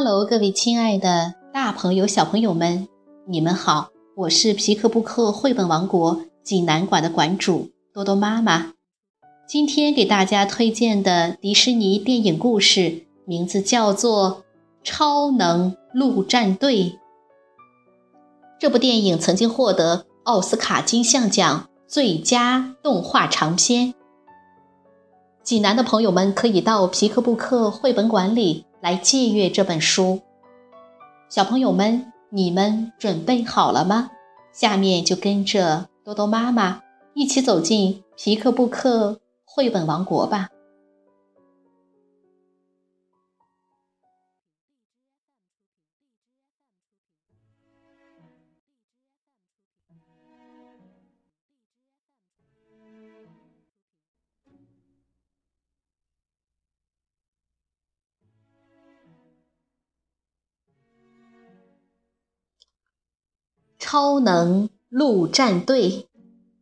Hello，各位亲爱的大朋友、小朋友们，你们好！我是皮克布克绘本王国济南馆的馆主多多妈妈。今天给大家推荐的迪士尼电影故事名字叫做《超能陆战队》。这部电影曾经获得奥斯卡金像奖最佳动画长片。济南的朋友们可以到皮克布克绘本馆里来借阅这本书。小朋友们，你们准备好了吗？下面就跟着多多妈妈一起走进皮克布克绘本王国吧。超能陆战队，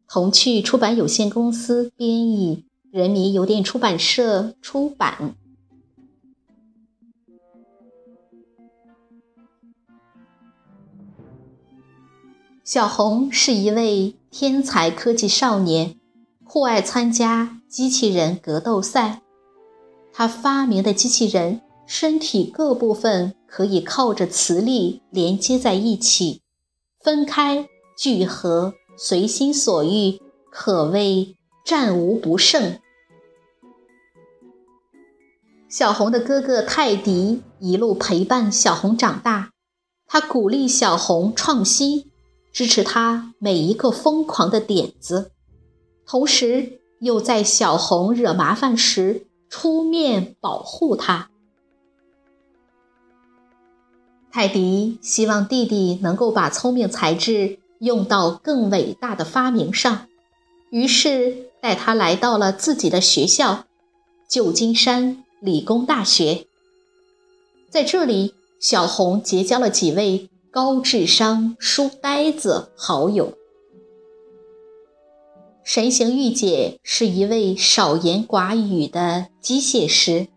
童趣出版有限公司编译，人民邮电出版社出版。小红是一位天才科技少年，酷爱参加机器人格斗赛。他发明的机器人身体各部分可以靠着磁力连接在一起。分开聚合，随心所欲，可谓战无不胜。小红的哥哥泰迪一路陪伴小红长大，他鼓励小红创新，支持她每一个疯狂的点子，同时又在小红惹麻烦时出面保护她。泰迪希望弟弟能够把聪明才智用到更伟大的发明上，于是带他来到了自己的学校——旧金山理工大学。在这里，小红结交了几位高智商书呆子好友。神行御姐是一位少言寡语的机械师。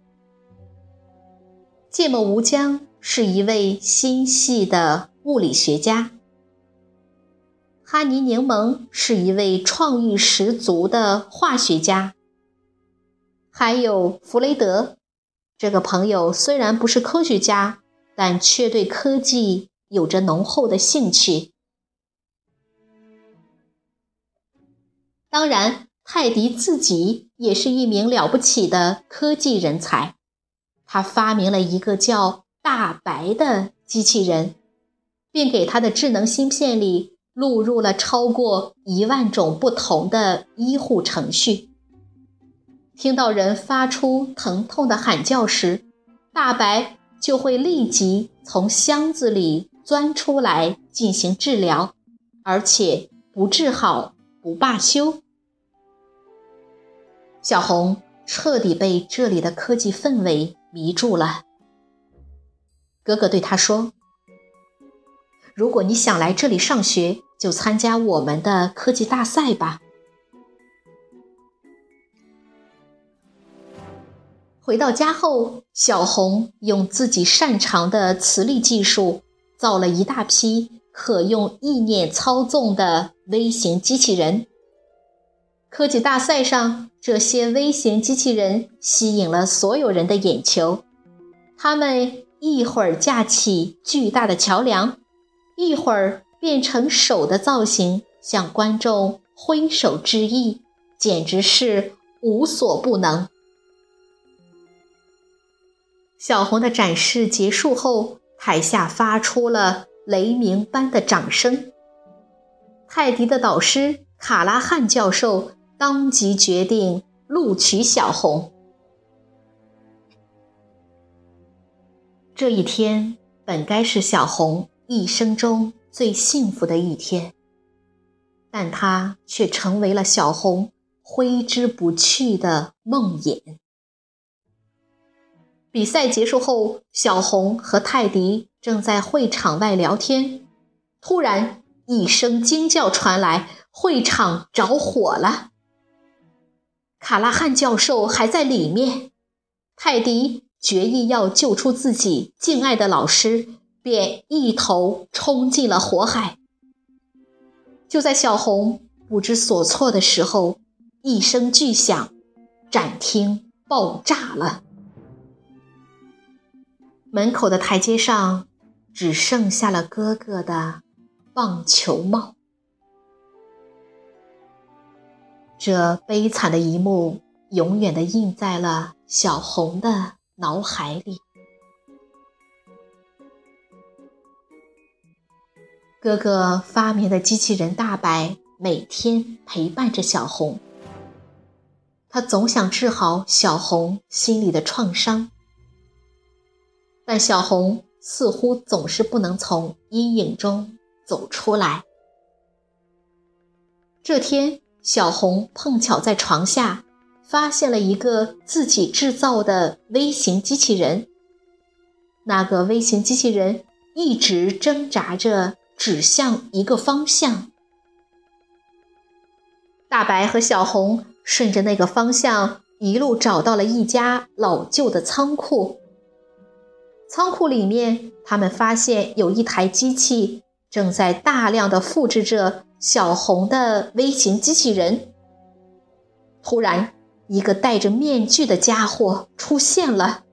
芥末无疆。是一位心细的物理学家，哈尼柠檬是一位创意十足的化学家，还有弗雷德这个朋友，虽然不是科学家，但却对科技有着浓厚的兴趣。当然，泰迪自己也是一名了不起的科技人才，他发明了一个叫。大白的机器人，并给他的智能芯片里录入了超过一万种不同的医护程序。听到人发出疼痛的喊叫时，大白就会立即从箱子里钻出来进行治疗，而且不治好不罢休。小红彻底被这里的科技氛围迷住了。哥哥对他说：“如果你想来这里上学，就参加我们的科技大赛吧。”回到家后，小红用自己擅长的磁力技术造了一大批可用意念操纵的微型机器人。科技大赛上，这些微型机器人吸引了所有人的眼球，他们。一会儿架起巨大的桥梁，一会儿变成手的造型，向观众挥手致意，简直是无所不能。小红的展示结束后，台下发出了雷鸣般的掌声。泰迪的导师卡拉汉教授当即决定录取小红。这一天本该是小红一生中最幸福的一天，但它却成为了小红挥之不去的梦魇。比赛结束后，小红和泰迪正在会场外聊天，突然一声惊叫传来：“会场着火了！”卡拉汉教授还在里面，泰迪。决意要救出自己敬爱的老师，便一头冲进了火海。就在小红不知所措的时候，一声巨响，展厅爆炸了。门口的台阶上，只剩下了哥哥的棒球帽。这悲惨的一幕，永远的印在了小红的脑海里。哥哥发明的机器人大白，每天陪伴着小红。他总想治好小红心里的创伤。但小红似乎总是不能从阴影中走出来。这天，小红碰巧在床下发现了一个自己制造的微型机器人。那个微型机器人一直挣扎着，指向一个方向。大白和小红顺着那个方向一路找到了一家老旧的仓库。仓库里面，他们发现有一台机器正在大量的复制着小红的微型机器人。突然，一个戴着面具的家伙出现了，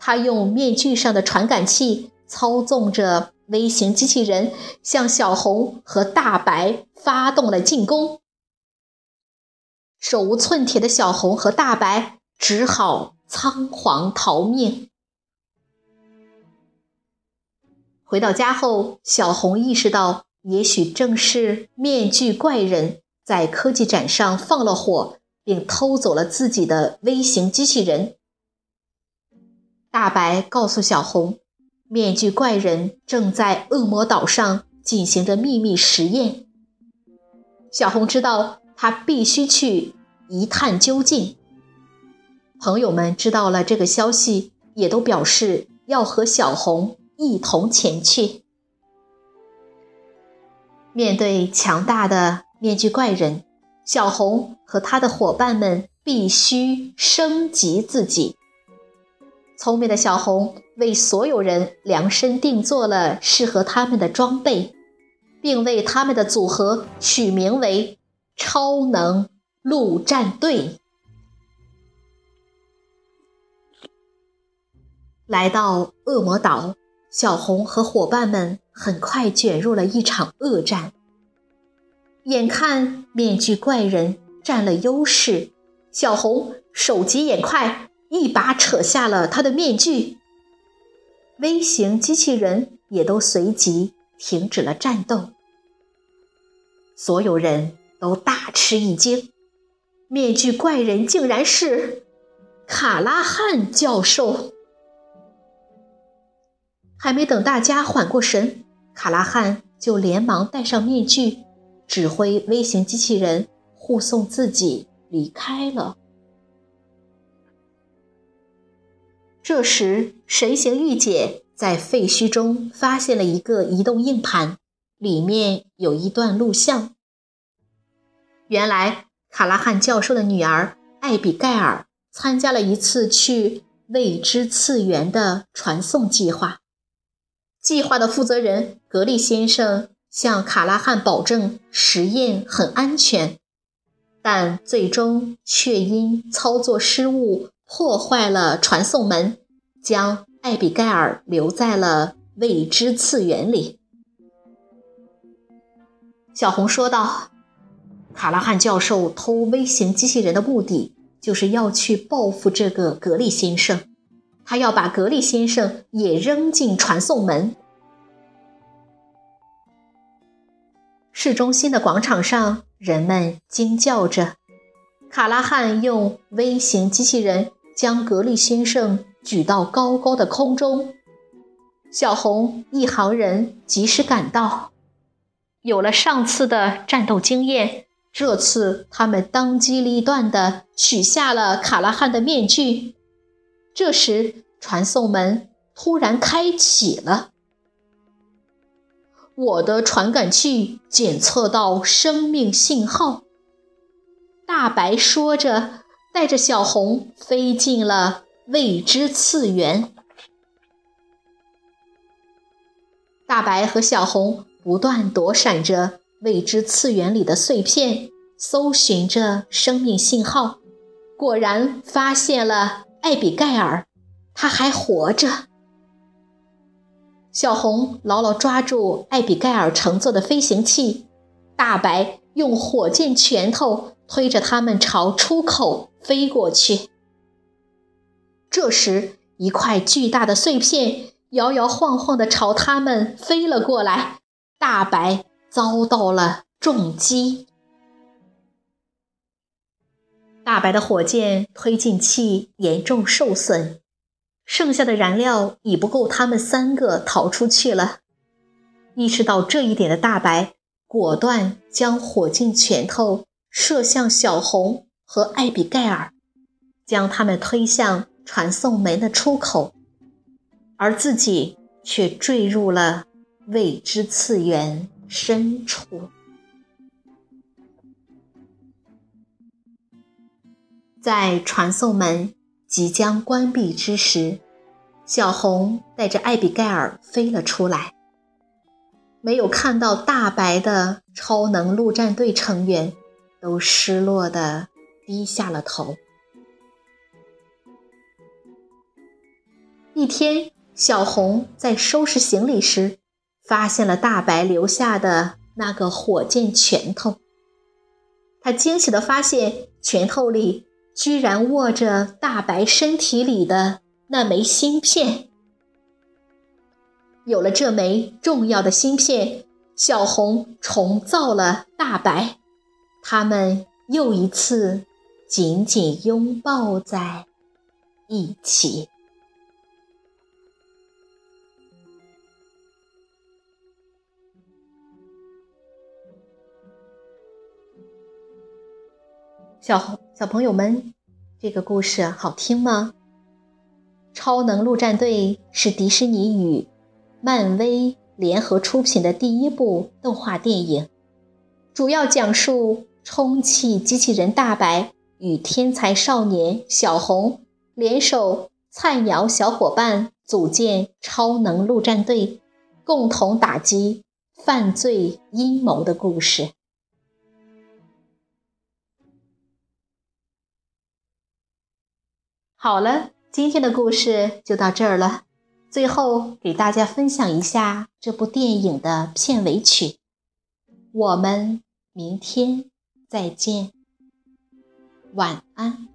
他用面具上的传感器操纵着微型机器人，向小红和大白发动了进攻。手无寸铁的小红和大白只好仓皇逃命。回到家后，小红意识到，也许正是面具怪人在科技展上放了火，并偷走了自己的微型机器人。大白告诉小红，面具怪人正在恶魔岛上进行着秘密实验。小红知道，他必须去一探究竟。朋友们知道了这个消息，也都表示要和小红。一同前去。面对强大的面具怪人，小红和他的伙伴们必须升级自己。聪明的小红为所有人量身定做了适合他们的装备，并为他们的组合取名为“超能陆战队”。来到恶魔岛。小红和伙伴们很快卷入了一场恶战。眼看面具怪人占了优势，小红手疾眼快，一把扯下了他的面具。微型机器人也都随即停止了战斗。所有人都大吃一惊，面具怪人竟然是卡拉汉教授。还没等大家缓过神，卡拉汉就连忙戴上面具，指挥微型机器人护送自己离开了。这时，神行御姐在废墟中发现了一个移动硬盘，里面有一段录像。原来，卡拉汉教授的女儿艾比盖尔参加了一次去未知次元的传送计划。计划的负责人格利先生向卡拉汉保证实验很安全，但最终却因操作失误破坏了传送门，将艾比盖尔留在了未知次元里。小红说道：“卡拉汉教授偷微型机器人的目的，就是要去报复这个格利先生。”他要把格利先生也扔进传送门。市中心的广场上，人们惊叫着。卡拉汉用微型机器人将格利先生举到高高的空中。小红一行人及时赶到，有了上次的战斗经验，这次他们当机立断地取下了卡拉汉的面具。这时，传送门突然开启了。我的传感器检测到生命信号。大白说着，带着小红飞进了未知次元。大白和小红不断躲闪着未知次元里的碎片，搜寻着生命信号。果然发现了艾比盖尔，他还活着。小红牢牢抓住艾比盖尔乘坐的飞行器，大白用火箭拳头推着他们朝出口飞过去。这时，一块巨大的碎片。摇摇晃晃地朝他们飞了过来，大白遭到了重击。大白的火箭推进器严重受损，剩下的燃料已不够他们三个逃出去了。意识到这一点的大白，果断将火箭拳头射向小红和艾比盖尔，将他们推向传送门的出口。而自己却坠入了未知次元深处。在传送门即将关闭之时，小红带着艾比盖尔飞了出来。没有看到大白的超能陆战队成员，都失落的低下了头。一天。小红在收拾行李时，发现了大白留下的那个火箭拳头。他惊喜的发现，拳头里居然握着大白身体里的那枚芯片。有了这枚重要的芯片，小红重造了大白，他们又一次紧紧拥抱在一起。小小朋友们，这个故事好听吗？《超能陆战队》是迪士尼与漫威联合出品的第一部动画电影，主要讲述充气机器人大白与天才少年小红联手菜鸟小伙伴组建超能陆战队，共同打击犯罪阴谋的故事。好了，今天的故事就到这儿了。最后给大家分享一下这部电影的片尾曲。我们明天再见，晚安。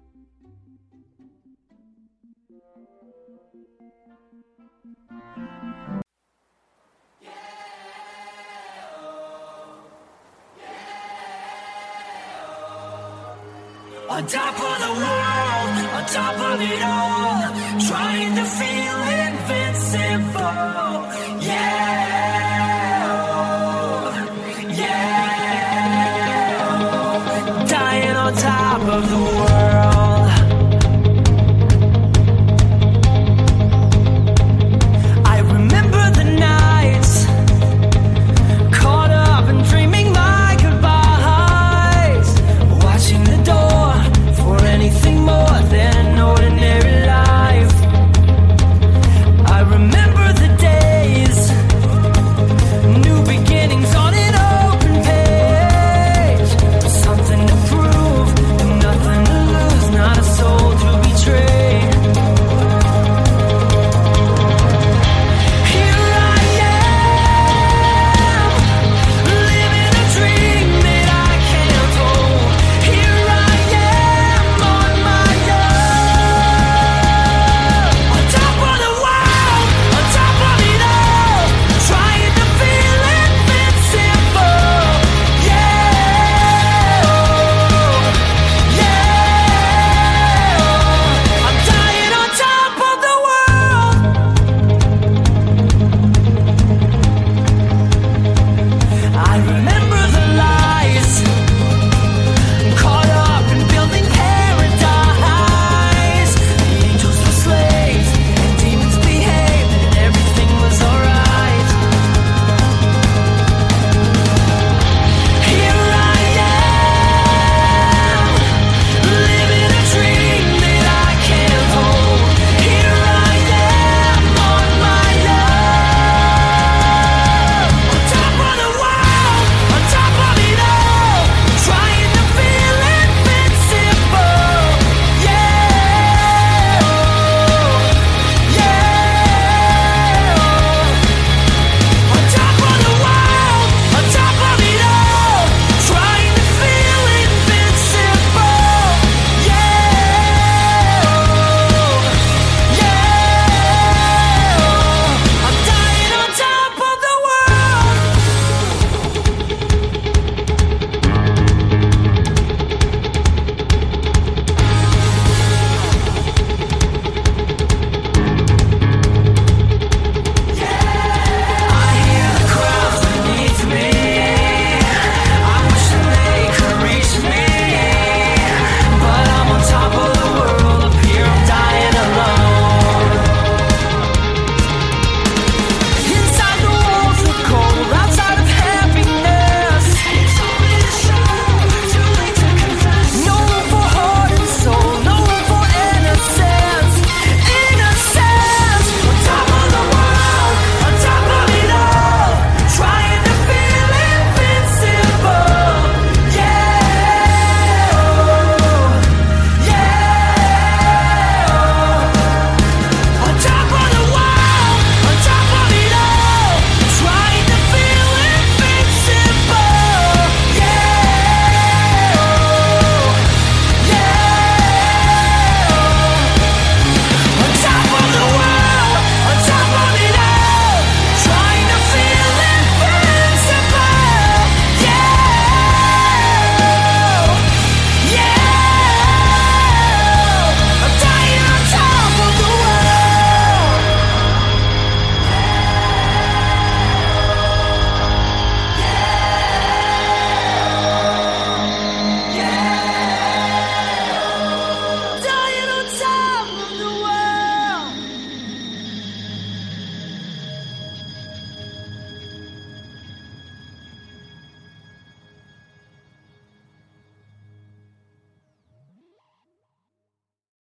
On top of the world, on top of it all, trying to feel invincible. Yeah, yeah. Dying on top of the world.